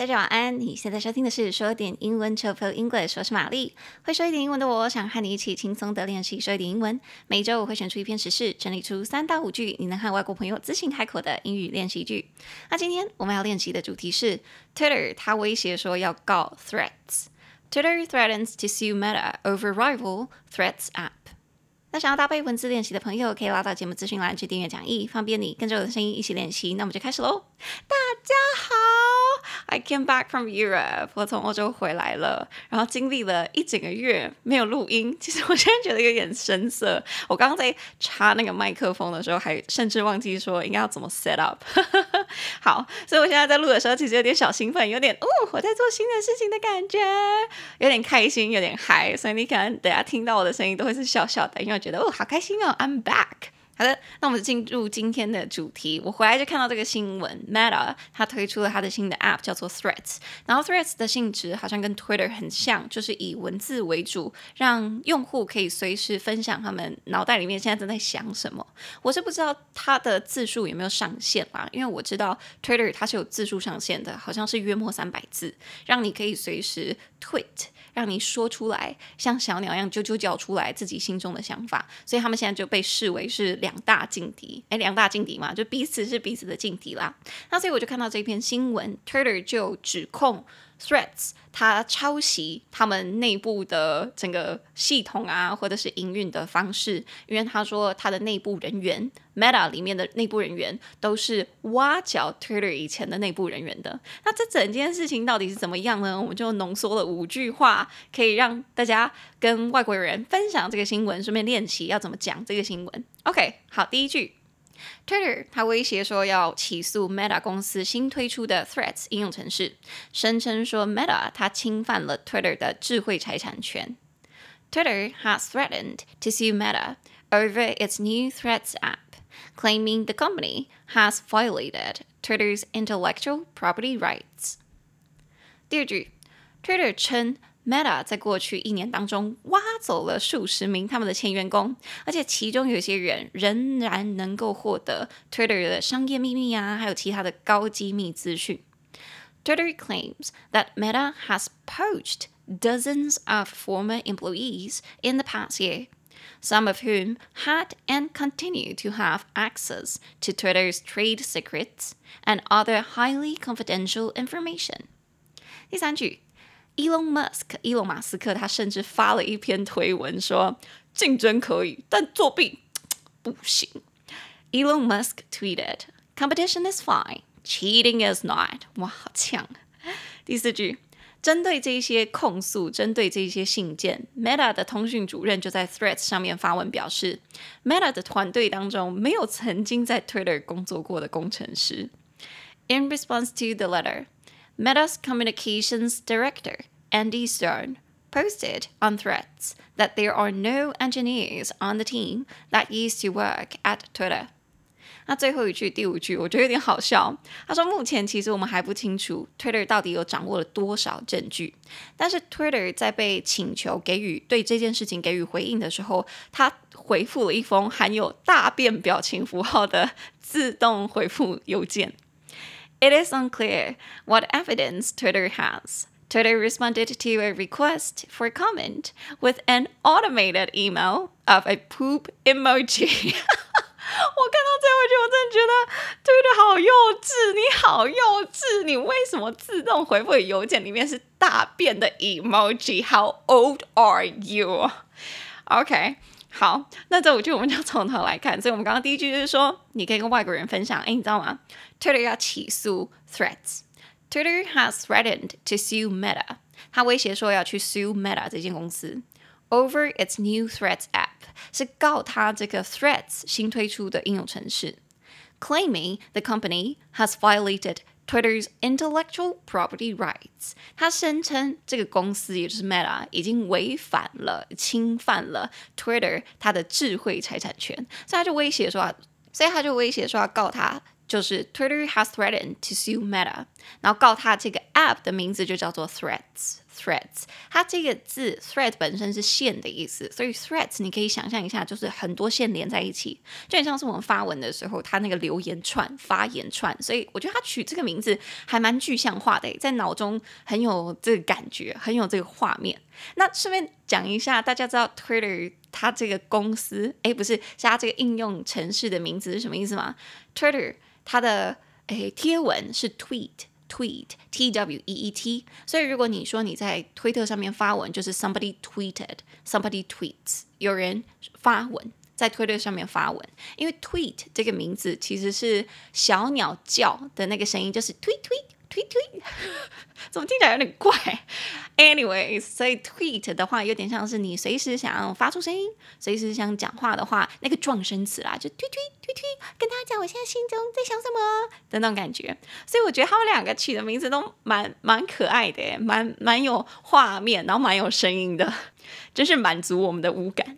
大家晚安。你现在收听的是说点英文 Chill English，我是玛丽。会说一点英文的我，想和你一起轻松的练习说一点英文。每周我会选出一篇时事，整理出三到五句你能和外国朋友自信开口的英语练习句。那今天我们要练习的主题是 Twitter，他威胁说要告 threats。Twitter threatens to sue Meta over rival threats app。那想要搭配文字练习的朋友，可以拉到节目资讯栏去订阅讲义，方便你跟着我的声音一起练习。那我们就开始喽。大家好。I came back from Europe，我从欧洲回来了，然后经历了一整个月没有录音。其实我现在觉得有点生涩。我刚刚在插那个麦克风的时候，还甚至忘记说应该要怎么 set up。好，所以我现在在录的时候，其实有点小兴奋，有点哦，我在做新的事情的感觉，有点开心，有点嗨。所以你可能等下听到我的声音都会是笑笑的，因为我觉得哦，好开心哦，I'm back。好的，那我们进入今天的主题。我回来就看到这个新闻，Meta 它推出了它的新的 App，叫做 Threads。然后 Threads 的性质好像跟 Twitter 很像，就是以文字为主，让用户可以随时分享他们脑袋里面现在正在想什么。我是不知道它的字数有没有上限啦，因为我知道 Twitter 它是有字数上限的，好像是约莫三百字，让你可以随时 tweet。让你说出来，像小鸟一样啾啾叫出来自己心中的想法，所以他们现在就被视为是两大劲敌。诶，两大劲敌嘛，就彼此是彼此的劲敌啦。那所以我就看到这篇新闻，Twitter 就指控。Threads，它抄袭他们内部的整个系统啊，或者是营运的方式，因为他说他的内部人员，Meta 里面的内部人员都是挖角 Twitter 以前的内部人员的。那这整件事情到底是怎么样呢？我们就浓缩了五句话，可以让大家跟外国人分享这个新闻，顺便练习要怎么讲这个新闻。OK，好，第一句。Twitter，他威胁说要起诉 Meta 公司新推出的 Threads 应用程式，声称说 Meta 它侵犯了 Twitter 的智慧财产权。Twitter has threatened to sue Meta over its new Threads app, claiming the company has violated Twitter's intellectual property rights。第二句，Twitter 称。 Meta 在过去一年当中挖走了数十名他们的前员工，而且其中有些人仍然能够获得 Twitter 的商业秘密啊，还有其他的高机密资讯。Twitter claims that Meta has poached dozens of former employees in the past year, some of whom had and continue to have access to Twitter's trade secrets and other highly confidential information。第三句。 Elon Musk，伊隆马斯克，他甚至发了一篇推文说：“竞争可以，但作弊不行。” Elon Musk tweeted, "Competition is fine, cheating is not." 哇，好呛！第四句，针对这些控诉，针对这些信件，Meta 的通讯主任就在 Threads 上面发文表示，Meta 的团队当中没有曾经在 Twitter 工作过的工程师。In response to the letter, Meta's communications director, Andy Stern, posted on Threads that there are no engineers on the team that used to work at Twitter. 那最后一句，第五句，我觉得有点好笑。他说，目前其实我们还不清楚 Twitter 到底有掌握了多少证据，但是 Twitter 在被请求给予对这件事情给予回应的时候，他回复了一封含有大便表情符号的自动回复邮件。It is unclear what evidence Twitter has. Twitter responded to a request for comment with an automated email of a poop emoji. 我看到这句，我真的觉得 Twitter 好幼稚，你好幼稚，你为什么自动回复邮件里面是大便的 emoji？How old are you? OK。 好，那这五句我们就从头来看。所以，我们刚刚第一句就是说，你可以跟外国人分享。哎，你知道吗？Twitter 要起诉 Threads。Twitter has threatened to sue Meta。他威胁说要去 sue Meta 这间公司，over its new Threads app，是告他这个 Threads 新推出的应用程式，claiming the company has violated。 Twitter's intellectual property rights，他声称这个公司也就是 Meta 已经违反了、侵犯了 Twitter 它的智慧财产权，所以他就威胁说，所以他就威胁说要告他，就是 Twitter has threatened to sue Meta，然后告他这个 app 的名字就叫做 Threads。 threads，它这个字 thread 本身是线的意思，所以 threads 你可以想象一下，就是很多线连在一起，就很像是我们发文的时候，它那个留言串、发言串。所以我觉得它取这个名字还蛮具象化的，在脑中很有这个感觉，很有这个画面。那顺便讲一下，大家知道 Twitter 它这个公司，哎，不是，是它这个应用程式的名字是什么意思吗？Twitter 它的哎贴文是 tweet。Tweet, T W E E T，所以如果你说你在推特上面发文，就是 somebody tweeted，somebody tweets，有人发文在推特上面发文，因为 tweet 这个名字其实是小鸟叫的那个声音，就是 tweet tweet。推推 怎么听起来有点怪？Anyways，所以 tweet 的话有点像是你随时想要发出声音，随时想讲话的话，那个撞声词啦，就推推推推跟大家讲我现在心中在想什么的那种感觉。所以我觉得他们两个取的名字都蛮蛮可爱的，蛮蛮有画面，然后蛮有声音的，真是满足我们的五感。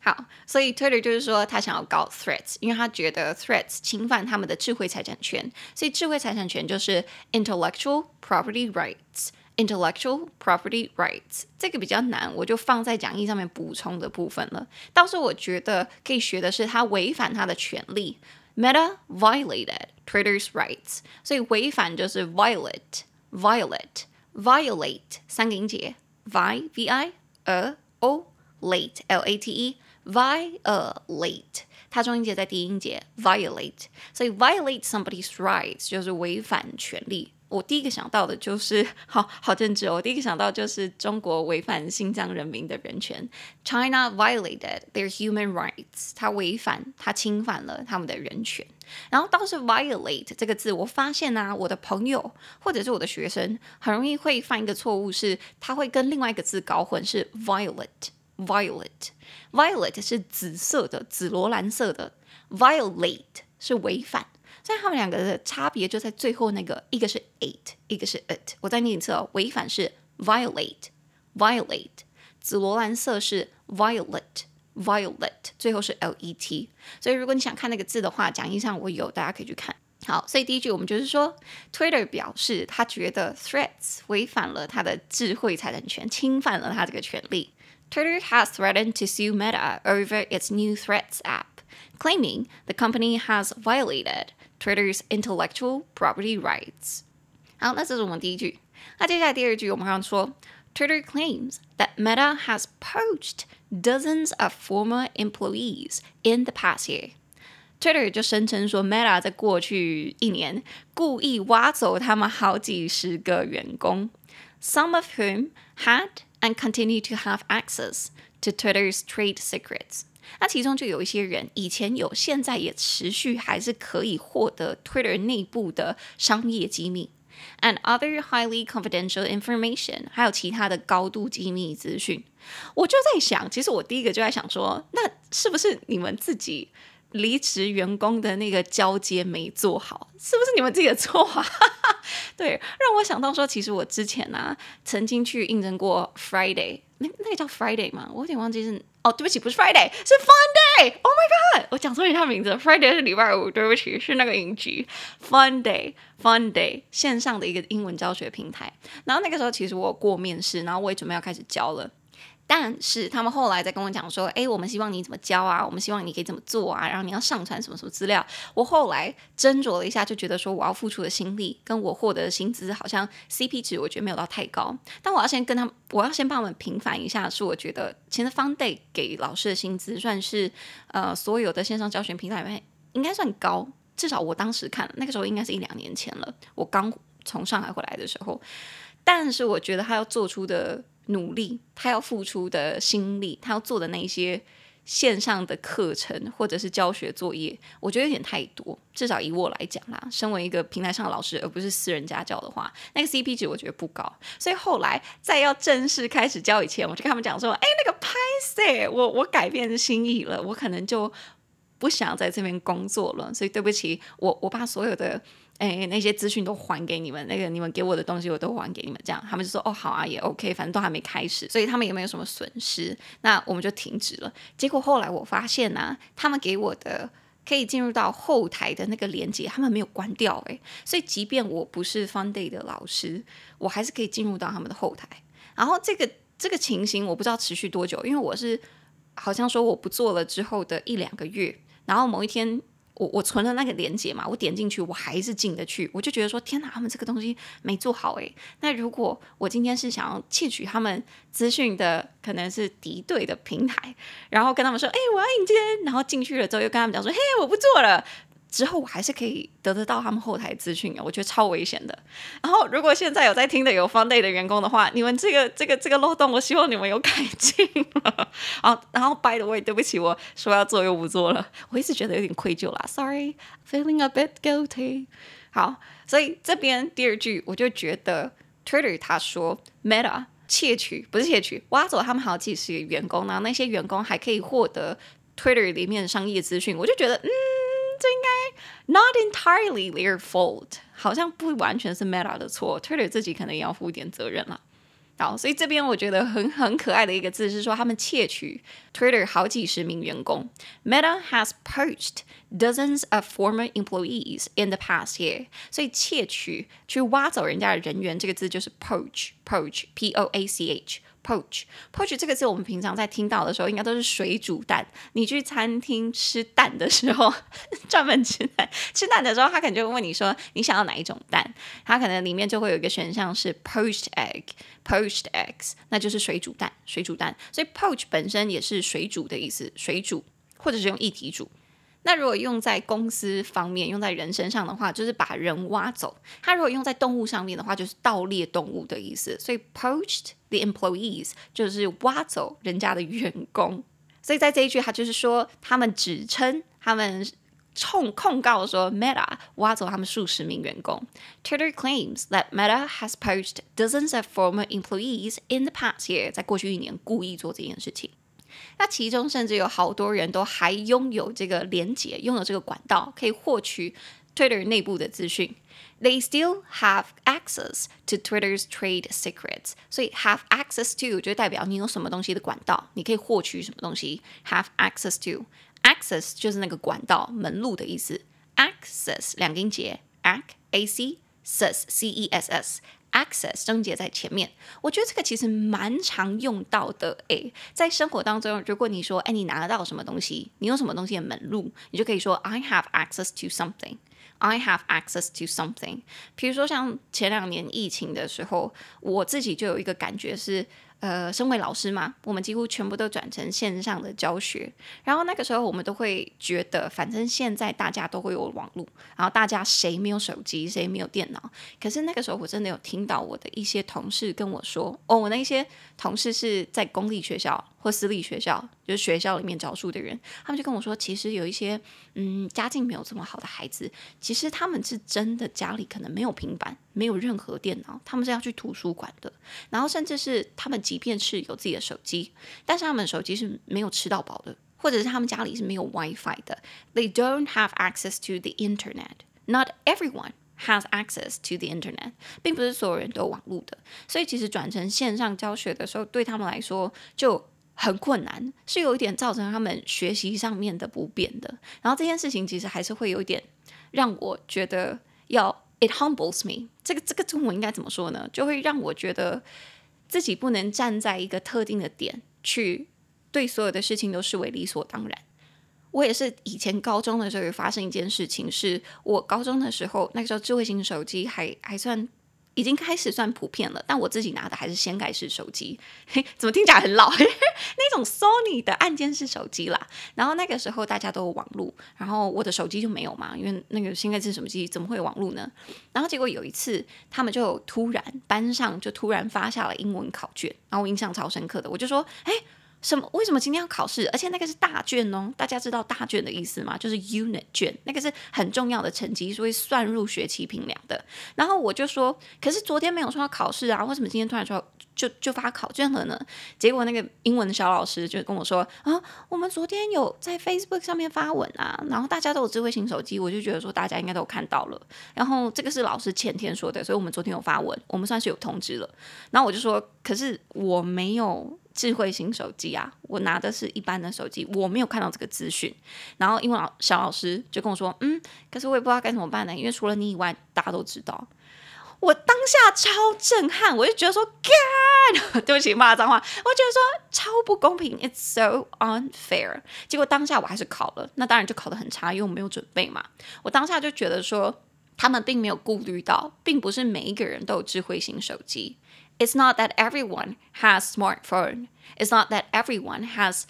好，所以 Twitter 就是说他想要告 threats，因为他觉得 threats 侵犯他们的智慧财产权，所以智慧财产权就是 intellectual property rights。intellectual property rights 这个比较难，我就放在讲义上面补充的部分了。倒是我觉得可以学的是他违反他的权利，Meta violated Twitter's rights，所以违反就是 violate，violate，violate 三个音节，vi v i a o late l a t e。violate，它中音节在第一音节，violate，所以 violate somebody's rights 就是违反权利。我第一个想到的就是，好好政治哦。我第一个想到就是中国违反新疆人民的人权，China violated their human rights，它违反，它侵犯了他们的人权。然后倒是 violate 这个字，我发现啊，我的朋友或者是我的学生很容易会犯一个错误，是他会跟另外一个字搞混，是 violet。Violet，Violet 是紫色的，紫罗兰色的。Violate 是违反，所以他们两个的差别就在最后那个，一个是 it，一个是 it。我再念一次哦，违反是 violate，violate，紫罗兰色是 violet，violet，最后是 let。所以如果你想看那个字的话，讲义上我有，大家可以去看。好，所以第一句我们就是说，Twitter 表示他觉得 threats 违反了他的智慧财产权，侵犯了他这个权利。Twitter has threatened to sue Meta over its new Threads app, claiming the company has violated Twitter's intellectual property rights. 好，那这是我们第一句。那接下来第二句，我们刚刚说，Twitter claims that Meta has poached dozens of former employees in the past year. Twitter 就声称说，Meta 在过去一年故意挖走他们好几十个员工，some of whom had And continue to have access to Twitter's trade secrets。那其中就有一些人以前有，现在也持续还是可以获得 Twitter 内部的商业机密，and other highly confidential information，还有其他的高度机密资讯。我就在想，其实我第一个就在想说，那是不是你们自己？离职员工的那个交接没做好，是不是你们自己的错啊？对，让我想到说，其实我之前呢、啊，曾经去应征过 Friday，那那个叫 Friday 吗？我有点忘记是哦，对不起，不是 Friday，是 Fun Day。Oh my god，我讲错一下名字，Friday 是礼拜五，对不起，是那个影集 Fun Day，Fun Day 线上的一个英文教学平台。然后那个时候其实我过面试，然后我也准备要开始教了。但是他们后来在跟我讲说，诶，我们希望你怎么教啊？我们希望你可以怎么做啊？然后你要上传什么什么资料？我后来斟酌了一下，就觉得说我要付出的心力跟我获得的薪资好像 CP 值，我觉得没有到太高。但我要先跟他们，我要先帮他们平反一下，是我觉得其实 Funday 给老师的薪资算是呃所有的线上教学平台里面应该算高，至少我当时看那个时候应该是一两年前了，我刚从上海回来的时候。但是我觉得他要做出的。努力，他要付出的心力，他要做的那些线上的课程或者是教学作业，我觉得有点太多。至少以我来讲啦，身为一个平台上的老师，而不是私人家教的话，那个 CP 值我觉得不高。所以后来在要正式开始教以前，我就跟他们讲说：“哎，那个拍谢，我我改变心意了，我可能就不想在这边工作了。所以对不起，我我把所有的。”哎，那些资讯都还给你们，那个你们给我的东西我都还给你们，这样他们就说哦好啊，也 OK，反正都还没开始，所以他们也没有什么损失，那我们就停止了。结果后来我发现呢、他们给我的可以进入到后台的那个连接，他们没有关掉，哎，所以即便我不是 Funday 的老师，我还是可以进入到他们的后台。然后这个这个情形我不知道持续多久，因为我是好像说我不做了之后的一两个月，然后某一天。我我存了那个链接嘛，我点进去，我还是进得去，我就觉得说，天哪，他们这个东西没做好诶。那如果我今天是想要窃取他们资讯的，可能是敌对的平台，然后跟他们说，哎，我要引荐，然后进去了之后又跟他们讲说，嘿，我不做了。之后我还是可以得得到他们后台资讯，我觉得超危险的。然后如果现在有在听的有 Funday 的员工的话，你们这个这个这个漏洞，我希望你们有改进。啊，然后 By the way，对不起，我说要做又不做了，我一直觉得有点愧疚啦，Sorry，feeling a bit guilty。好，所以这边第二句我就觉得 Twitter 他说 Meta 窃取不是窃取，挖走他们好几十个员工，然后那些员工还可以获得 Twitter 里面商业资讯，我就觉得嗯。这应该 not entirely their fault，好像不完全是 Meta 的错，Twitter 自己可能也要负一点责任了。好，所以这边我觉得很很可爱的一个字是说，他们窃取 Twitter 好几十名员工。Meta has poached dozens of former employees in the past year。所以窃取去挖走人家的人员，这个字就是 poach，poach，p o a c h。 Poach，poach 这个字我们平常在听到的时候，应该都是水煮蛋。你去餐厅吃蛋的时候，专门吃蛋，吃蛋的时候，他可能就会问你说，你想要哪一种蛋？他可能里面就会有一个选项是 poached egg，poached eggs，那就是水煮蛋，水煮蛋。所以 poach 本身也是水煮的意思，水煮或者是用液体煮。那如果用在公司方面，用在人身上的话，就是把人挖走；它如果用在动物上面的话，就是盗猎动物的意思。所以 poached the employees 就是挖走人家的员工。所以在这一句，他就是说，他们指称他们控控告说 Meta 挖走他们数十名员工。Twitter claims that Meta has poached dozens of former employees in the past year，在过去一年故意做这件事情。那其中甚至有好多人都还拥有这个连接，拥有这个管道，可以获取 Twitter 内部的资讯。They still have access to Twitter's trade secrets。所以 have access to 就代表你有什么东西的管道，你可以获取什么东西。Have access to access 就是那个管道门路的意思。Access 两个音节，ac a c s c e s s。Access 症结在前面，我觉得这个其实蛮常用到的。诶，在生活当中，如果你说，哎，你拿得到什么东西，你有什么东西的门路，你就可以说，I have access to something。I have access to something。比如说像前两年疫情的时候，我自己就有一个感觉是。呃，身为老师嘛，我们几乎全部都转成线上的教学。然后那个时候，我们都会觉得，反正现在大家都会有网络，然后大家谁没有手机，谁没有电脑。可是那个时候，我真的有听到我的一些同事跟我说，哦，我那些同事是在公立学校或私立学校，就是学校里面教书的人，他们就跟我说，其实有一些嗯家境没有这么好的孩子，其实他们是真的家里可能没有平板，没有任何电脑，他们是要去图书馆的，然后甚至是他们。即便是有自己的手机，但是他们手机是没有吃到饱的，或者是他们家里是没有 WiFi 的。They don't have access to the internet. Not everyone has access to the internet，并不是所有人都有网络的。所以其实转成线上教学的时候，对他们来说就很困难，是有一点造成他们学习上面的不便的。然后这件事情其实还是会有一点让我觉得要 it humbles me。这个这个中文应该怎么说呢？就会让我觉得。自己不能站在一个特定的点去对所有的事情都视为理所当然。我也是以前高中的时候有发生一件事情，是我高中的时候，那个时候智慧型手机还还算。已经开始算普遍了，但我自己拿的还是掀盖式手机，嘿，怎么听起来很老？那种 Sony 的按键式手机啦。然后那个时候大家都有网络，然后我的手机就没有嘛，因为那个掀盖式手机怎么会有网络呢？然后结果有一次，他们就突然班上就突然发下了英文考卷，然后我印象超深刻的，我就说，哎。什么？为什么今天要考试？而且那个是大卷哦！大家知道大卷的意思吗？就是 unit 卷，那个是很重要的成绩，是会算入学期评量的。然后我就说，可是昨天没有说要考试啊，为什么今天突然说就就发考卷了呢？结果那个英文的小老师就跟我说啊，我们昨天有在 Facebook 上面发文啊，然后大家都有智慧型手机，我就觉得说大家应该都看到了。然后这个是老师前天说的，所以我们昨天有发文，我们算是有通知了。然后我就说，可是我没有。智慧型手机啊，我拿的是一般的手机，我没有看到这个资讯。然后英文小老师就跟我说：“嗯，可是我也不知道该怎么办呢，因为除了你以外，大家都知道。”我当下超震撼，我就觉得说，God，对不起，骂脏话，我觉得说超不公平，It's so unfair。结果当下我还是考了，那当然就考得很差，因为我没有准备嘛。我当下就觉得说，他们并没有顾虑到，并不是每一个人都有智慧型手机。It's not that everyone has smartphone. It's not that everyone has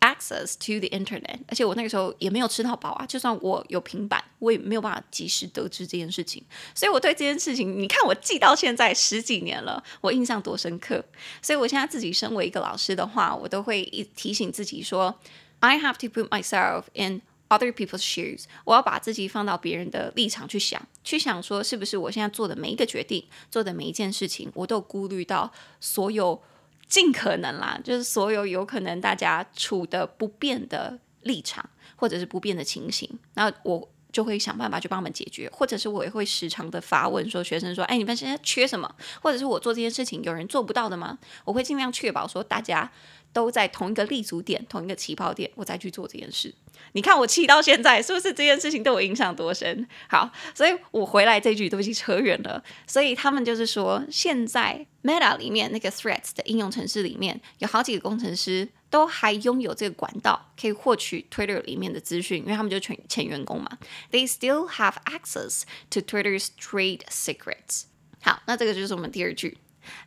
access to the internet，而且我那个时候也没有吃到饱啊，就算我有平板，我也没有办法及时得知这件事情。所以我对这件事情，你看我记到现在十几年了，我印象多深刻。所以我现在自己身为一个老师的话，我都会一提醒自己说，I have to put myself in Other people's shoes。我要把自己放到别人的立场去想，去想说是不是我现在做的每一个决定，做的每一件事情，我都顾虑到所有。尽可能啦，就是所有有可能大家处的不变的立场，或者是不变的情形，那我就会想办法去帮他们解决，或者是我也会时常的发问，说学生说，哎，你们现在缺什么？或者是我做这件事情有人做不到的吗？我会尽量确保说大家都在同一个立足点、同一个起跑点，我再去做这件事。你看我气到现在，是不是这件事情对我影响多深？好，所以我回来这句，对不起，扯远了。所以他们就是说，现在 Meta 里面那个 Threads 的应用程式里面有好几个工程师都还拥有这个管道，可以获取 Twitter 里面的资讯，因为他们就前前员工嘛。They still have access to Twitter's trade secrets。好，那这个就是我们第二句。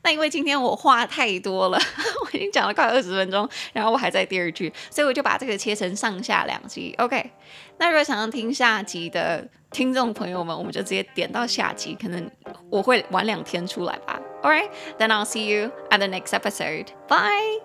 那因为今天我话太多了，我已经讲了快二十分钟，然后我还在第二句，所以我就把这个切成上下两集。OK，那如果想要听下集的听众朋友们，我们就直接点到下集，可能我会晚两天出来吧。Alright，then I'll see you at the next episode. Bye.